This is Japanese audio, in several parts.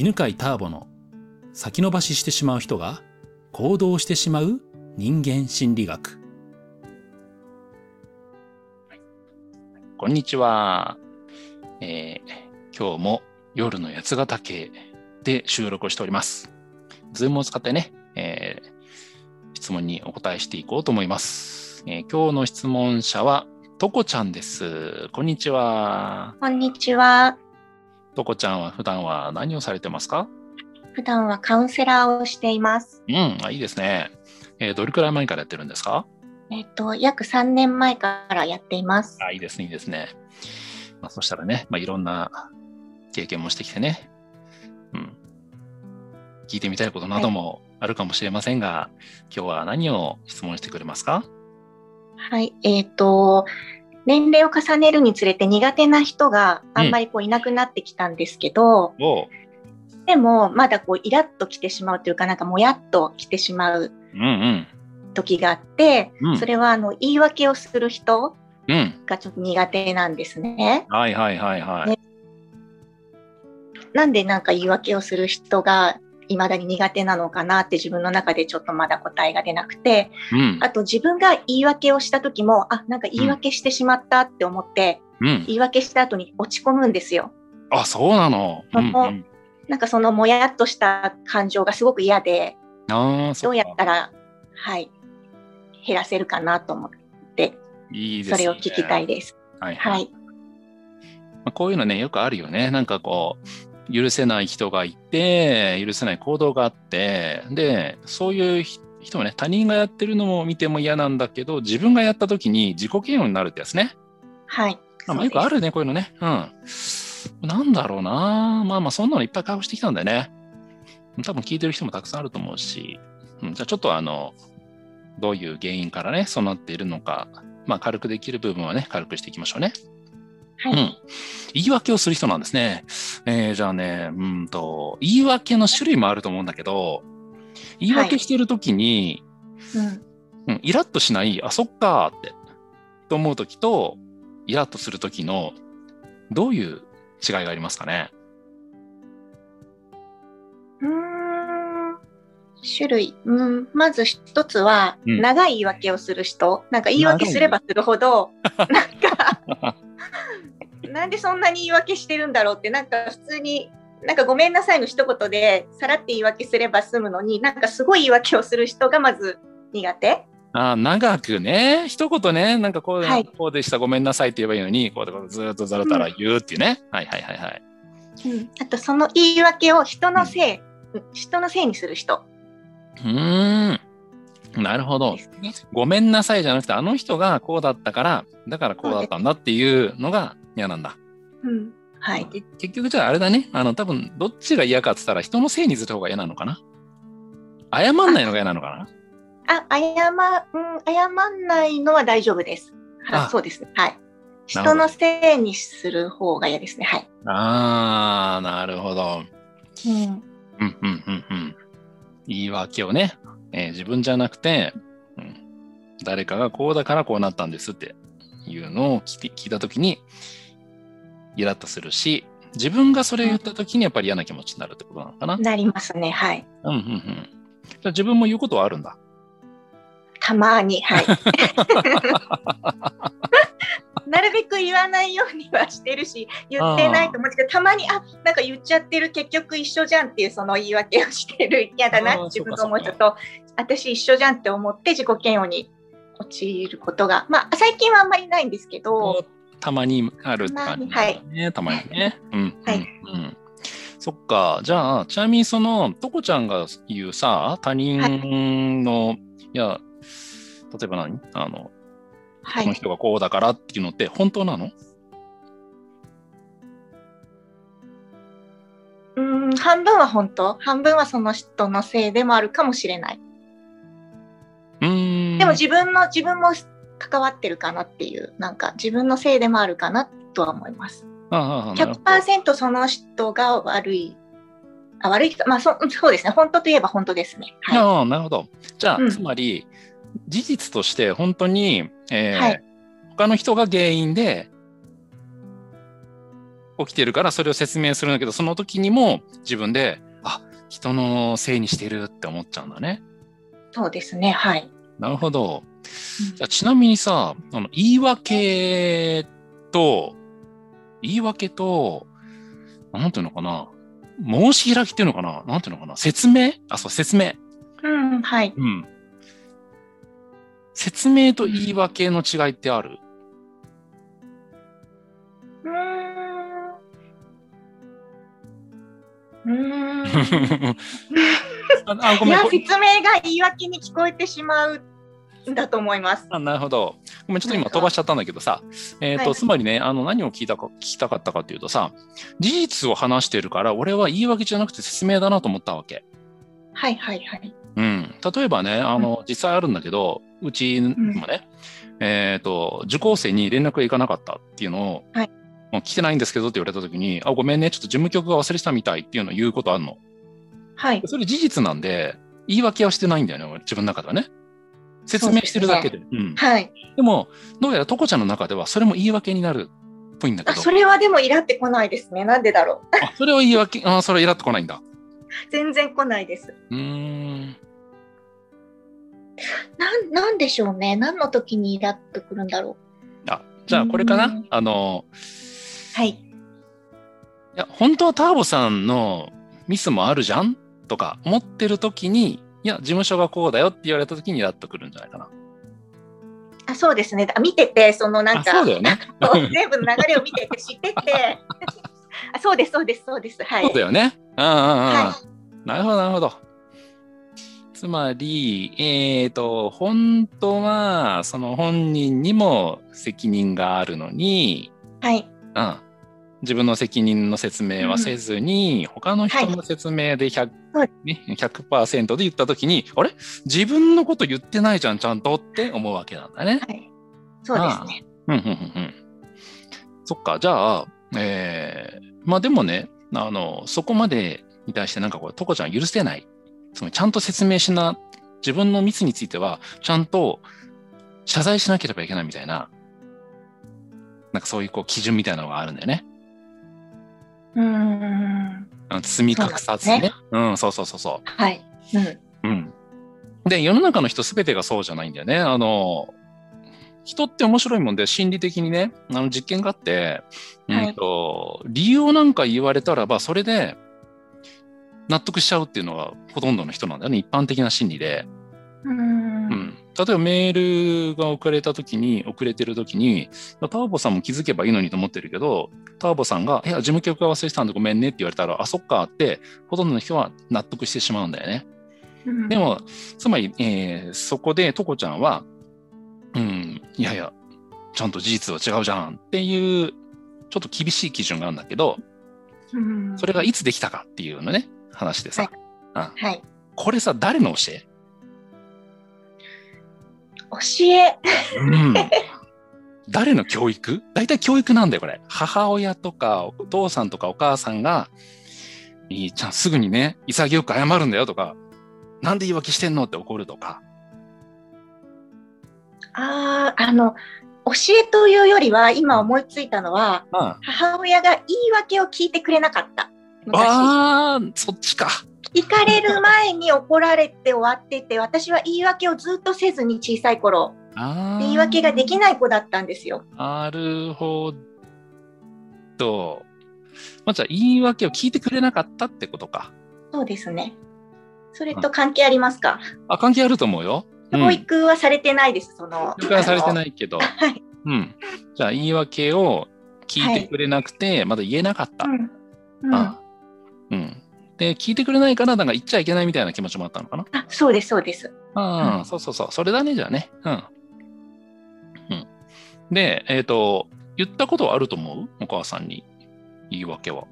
犬飼ターボの先延ばししてしまう人が行動してしまう人間心理学。こんにちは。えー、今日も夜の八ヶ岳で収録をしております。ズームを使ってね、えー質問にお答えしていこうと思います。えー今日の質問者は、とこちゃんです。こんにちは。こんにちは。とこちゃんは普段は何をされてますか？普段はカウンセラーをしています。うん、あいいですね。えーどれくらい前からやってるんですか？えっ、と、約3年前からやっています。あいいですね、いいですね。まあ、そしたらね、まあ、いろんな経験もしてきてね、うん。聞いてみたいことなどもあるかもしれませんが、今日は何を質問してくれますか？はい。えっ、と、年齢を重ねるにつれて苦手な人があんまりこういなくなってきたんですけど、おう。でもまだこうイラッときてしまうというか、なんかもやっときてしまううんうん。時があって、うんそれはあの言い訳をする人うん。がちょっと苦手なんですね。はいはいはいはい。ねなんでなんか言い訳をする人が未だに苦手なのかなって自分の中でちょっとまだ答えが出なくて、うん。あと自分が言い訳をした時も、あ、なんか言い訳してしまったって思って、うん。言い訳した後に落ち込むんですよ。あ、そうなの。うんもうん。なんかそのもやっとした感情がすごく嫌で、ああ、そうどやったら、はい、減らせるかなと思って、いいですね。それを聞きたいです。はいはい。はい。まあ、こういうのね、よくあるよね。なんかこう、許せない人がいて、許せない行動があって、で、そういうひ人もね、他人がやってるのも見ても嫌なんだけど、自分がやった時に自己嫌悪になるってやつね。はい。まあ、よくあるね、こういうのね。うん。なんだろうな。まあまあ、そんなのいっぱい会話してきたんだよね。多分聞いてる人もたくさんあると思うし、うん、じゃあちょっとあの、どういう原因からね、そうなっているのか、まあ軽くできる部分はね、軽くしていきましょうね。はい。うん。言い訳をする人なんですね。えーじゃあね、うんと、言い訳の種類もあると思うんだけど、言い訳してるときに、うん。うん、イラッとしない、あ、そっかーって、と思うときと、イラッとするときの、どういう違いがありますかね？うーん種類。うん、まず一つは、うん長い言い訳をする人。なんか言い訳すればするほど、なんか、なんでそんなに言い訳してるんだろうって、なんか普通に、なんかごめんなさいの一言で、さらって言い訳すれば済むのに、なんかすごい言い訳をする人がまず苦手。あー長くね、一言ね、なんかこう,、はいこうでした、ごめんなさいって言えばいいのに、こうでずーっとざらざら言うっていうね。はいはいはいはい。あとその言い訳を人のせい、うん人のせいにする人うーん。なるほど。ごめんなさいじゃなくて、あの人がこうだったから、だからこうだったんだっていうのが嫌なんだ。うん。はい。け結局じゃああれだね。あの、多分どっちが嫌かって言ったら人のせいにする方が嫌なのかな謝んないのが嫌なのかなあ、謝、うん、謝んないのは大丈夫です。あはい、そうですね。はい。人のせいにする方が嫌ですね。はい。あー、なるほど。うん。うん、うん、うん、うん。言い訳をね、えー自分じゃなくて、うん、誰かがこうだからこうなったんですっていうのを聞いて聞いたときに、イラッとするし、自分がそれを言ったときにやっぱり嫌な気持ちになるってことなのかな？なりますね。はい。うん、うん、うん。じゃあ自分も言うことはあるんだ？たまに。はい。なるべく言わないようにはしてるし、言ってないと思うけど、たまに、あ、なんか言っちゃってる、結局一緒じゃんっていうその言い訳をしてる、嫌だな自分が思うと、私一緒じゃんって思って自己嫌悪に陥ることが、まあ、最近はあんまりないんですけど、たまにあるって感じだね。たまにね。うん。はいうんうんそっか。じゃあ、ちなみにその、とこちゃんが言うさ、他人の、い、や、例えば何？あの、はい。この人がこうだからっていうのって本当なの？うん、半分は本当、半分はその人のせいでもあるかもしれない。うーん。でも自分の、自分も関わってるかなっていう、なんか自分のせいでもあるかなとは思います。あああなるほど100%その人が悪い。あ悪い人、まあそそうですね。本当といえば本当ですね。はい。ああなるほど。じゃあ、うんつまり、事実として本当に、えーはい他の人が原因で、起きてるからそれを説明するんだけど、その時にも自分で、あ、人のせいにしてるって思っちゃうんだね。そうですね。はい。なるほど。うんじゃあちなみにさ、あの言い訳と、言い訳と、なんていうのかな。申し開きっていうのかななんていうのかな説明？あ、そう、説明。うん、はい。うん。説明と言い訳の違いってある？うーん。うーん。ああ、ごめん。いや、説明が言い訳に聞こえてしまうんだと思います。あなるほど。ごめん、ちょっと今飛ばしちゃったんだけどさ、えっ、と、はいつまりね、あの、何を聞いたか、聞きたかったかっていうとさ、事実を話してるから、俺は言い訳じゃなくて説明だなと思ったわけ。はいはいはい。うん。例えばね、あの、実際あるんだけど、うちもね、えっ、と、受講生に連絡がいかなかったっていうのを、はいもう来てないんですけどって言われた時に、あ、ごめんね、ちょっと事務局が忘れてたみたいっていうのを言うことあるの。はい。それ事実なんで、言い訳はしてないんだよね、俺自分の中ではね。説明してるだけで。うん。はい。でも、どうやらトコちゃんの中ではそれも言い訳になるっぽいんだけあ、ど。それはでもイラってこないですね。なんでだろう。あそれは言い訳、あそれはイラっとこないんだ。全然来ないです。うーん。なん、なんでしょうね。何の時にイラっとくるんだろあ、じゃあこれかなうんあの、う。はい。いや、本当はターボさんのミスもあるじゃん？とか思ってる時に、いや、事務所がこうだよって言われた時にイラっとくるんじゃないかな。あ、そうですね。あ見てて、そのなんあ、か、ね。全部の流れを見てて、知ってて。あ、そうです、そうです、そうです。はい。そうだよね。うんうんうん。はなるほど、なるほど。つまり、えっ、と、本当は、その本人にも責任があるのに、はい。うん、自分の責任の説明はせずに、他の人の説明で 100%,、はいね、100%で言ったときに、あれ？自分のこと言ってないじゃん、ちゃんとって思うわけなんだね。はい。そうですね。うんうんうんうん。そっか、じゃあ、えー、まあでもね、あの、そこまでに対してなんかこう、トコちゃん許せない。つまりちゃんと説明しな、自分のミスについては、ちゃんと謝罪しなければいけないみたいな、なんかそういうこう基準みたいなのがあるんだよね。うーん。あの包み隠さずにね。うん、そうそうそうそはい。うん。う。うん。で、世の中の人すべてがそうじゃないんだよね。あの、人って面白いもんで、心理的にね、あの実験があって、はいうんと、理由をなんか言われたらば、それで納得しちゃうっていうのがほとんどの人なんだよね。一般的な心理で。うーんうん。例えばメールが遅れた時に、遅れてる時に、ターボさんも気づけばいいのにと思ってるけど、ターボさんが、いや、事務局が忘れてたんでごめんねって言われたら、あ、そっかって、ほとんどの人は納得してしまうんだよね。うん。でも、つまり、えーそこでトコちゃんは、うん、いやいや、ちゃんと事実は違うじゃんっていう、ちょっと厳しい基準があるんだけど、うん。それがいつできたかっていうのね、話でさ、はい。これさ、誰の教え？教え。うん。誰の教育？大体教育なんだよ、これ。母親とか、お父さんとかお母さんが、いいちゃん、すぐにね、潔く謝るんだよとか、なんで言い訳してんのって怒るとか。ああ、あの、教えというよりは、今思いついたのは、あ母親が言い訳を聞いてくれなかった。昔。あー、そっちか。聞かれる前に怒られて終わってて、私は言い訳をずっとせずに小さい頃、言い訳ができない子だったんですよ。なるほど。まあ、じゃあ、言い訳を聞いてくれなかったってことか。そうですね。それと関係ありますか、あ、関係あると思うよ。うん教育はされてないです、その。。教育はされてないいけど。はい。うん。じゃあ、言い訳を聞いてくれなくて、まだ言えなかった。うん。うん、あうん。で、聞いてくれないから、なんか言っちゃいけないみたいな気持ちもあったのかな？あ、そうです、そうです。ああ、うんそうそうそう。それだね、じゃあね。うん。うん。で、えっ、と、言ったことはあると思う？お母さんに。言い訳は。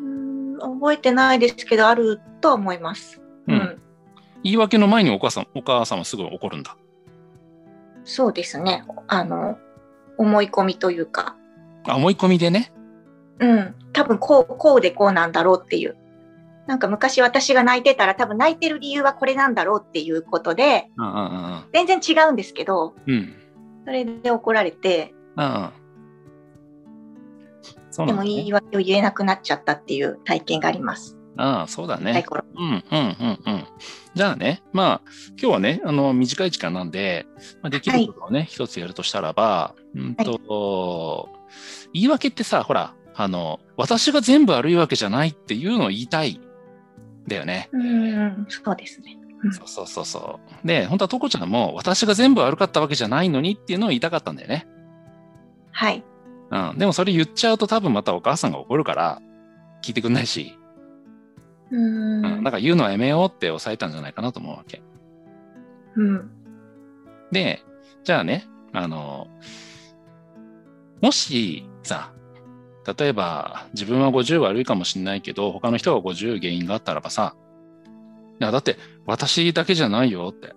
うん、覚えてないですけど、あるとは思います。う。うんん。言い訳の前にお母さん、お母さんはすぐ怒るんだ。そうですね。あの、思い込みというか、あ、思い込みでね。うん、多分こう、こうでこうなんだろうっていう。なんか昔私が泣いてたら多分泣いてる理由はこれなんだろうっていうことで、全然違うんですけど、うん。うん。それで怒られて、うんでもそうなんだ、ね。言い訳を言えなくなっちゃったっていう体験があります。ああ、そうだね。うんうんうんうん。じゃあね、まあ、今日はね、あの、短い時間なんで、まあ、できることをね、一つやるとしたらば、うんと、言い訳ってさ、ほら、あの、私が全部悪いわけじゃないっていうのを言いたい。だよね。うん、そうですね。そうそうそうそう。で、本当はとこちゃんも、私が全部悪かったわけじゃないのにっていうのを言いたかったんだよね。はい。うん。でもそれ言っちゃうと多分またお母さんが怒るから、聞いてくんないし、ううん。んだから言うのはやめようって抑えたんじゃないかなと思うわけ。うん。で、じゃあね、あの、もしさ、例えば自分は50悪いかもしれないけど、他の人が50原因があったらばさ、いや、だって私だけじゃないよって、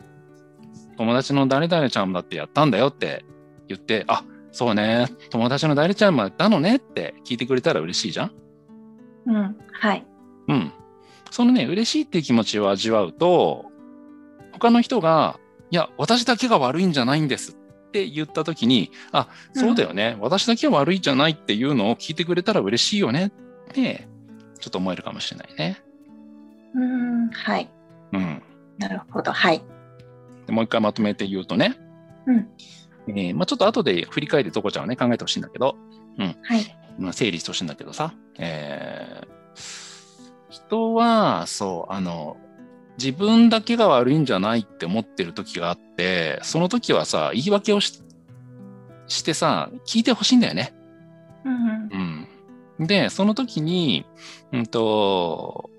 友達の誰々ちゃんだってやったんだよって言って、あ、そうね、友達の誰ちゃんもやったのねって聞いてくれたら嬉しいじゃんうん。はい。うん。そのね、嬉しいっていう気持ちを味わうと、他の人が、いや、私だけが悪いんじゃないんですって言ったときに、あ、そうだよね、私だけは悪いんじゃないっていうのを聞いてくれたら嬉しいよねって、ちょっと思えるかもしれないね。うん。はい。うん。なるほど。はい。でもう一回まとめて言うとね、うん。えーまあ、ちょっと後で振り返ってとこちゃんはね、考えてほしいんだけど、はい。まあ、整理してほしいんだけどさ、えー人は、そう、あの、自分だけが悪いんじゃないって思ってる時があって、その時はさ、言い訳をししてさ、聞いてほしいんだよね。うん。うん。で、その時に、うんと、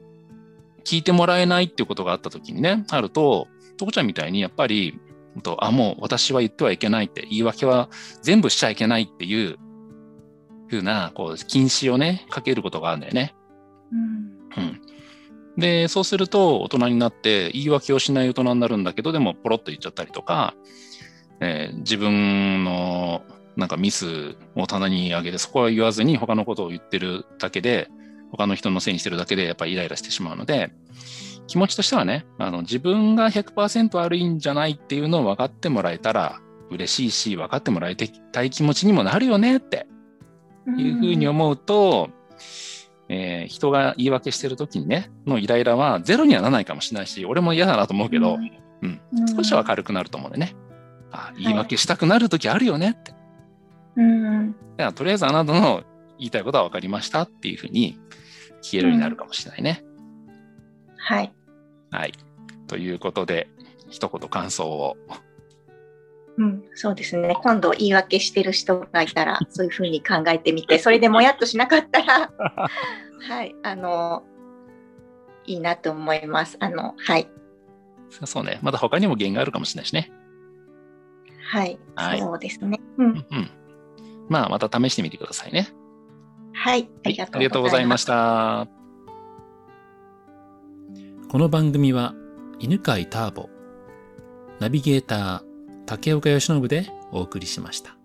聞いてもらえないっていうことがあった時にね、あると、とこちゃんみたいにやっぱり、うんとあ、もう私は言ってはいけないって、言い訳は全部しちゃいけないっていう、ふうな、こう、禁止をね、かけることがあるんだよね。うん。うん。で、そうすると、大人になって、言い訳をしない大人になるんだけど、でも、ポロッと言っちゃったりとか、えー自分の、なんかミスを棚に上げて、そこは言わずに他のことを言ってるだけで、他の人のせいにしてるだけで、やっぱりイライラしてしまうので、気持ちとしてはね、あの、自分が100%悪いんじゃないっていうのを分かってもらえたら嬉しいし、分かってもらいたい気持ちにもなるよねっていうふうに思うと、えー人が言い訳してる時にね、のイライラはゼロにはならないかもしれないし、俺も嫌だなと思うけど、うん少しは軽くなると思うんでね。あ言い訳したくなる時あるよねって。うん。だからとりあえずあなたの言いたいことは分かりましたっていうふうに消えるようになるかもしれないね。はい。はい。ということで、一言感想を。うん、そうですね。今度言い訳してる人がいたら、そういうふうに考えてみて、それでもやっとしなかったら、はい、あの、いいなと思います。あの、はい、そうね。まだ他にも原因があるかもしれないしね。はい、はいそうですね。う、うんんうん。まあ、また試してみてくださいね。はい、ありがありがとうございま。した。この番組は犬飼ターボ、ナビゲーター竹岡義信でお送りしました。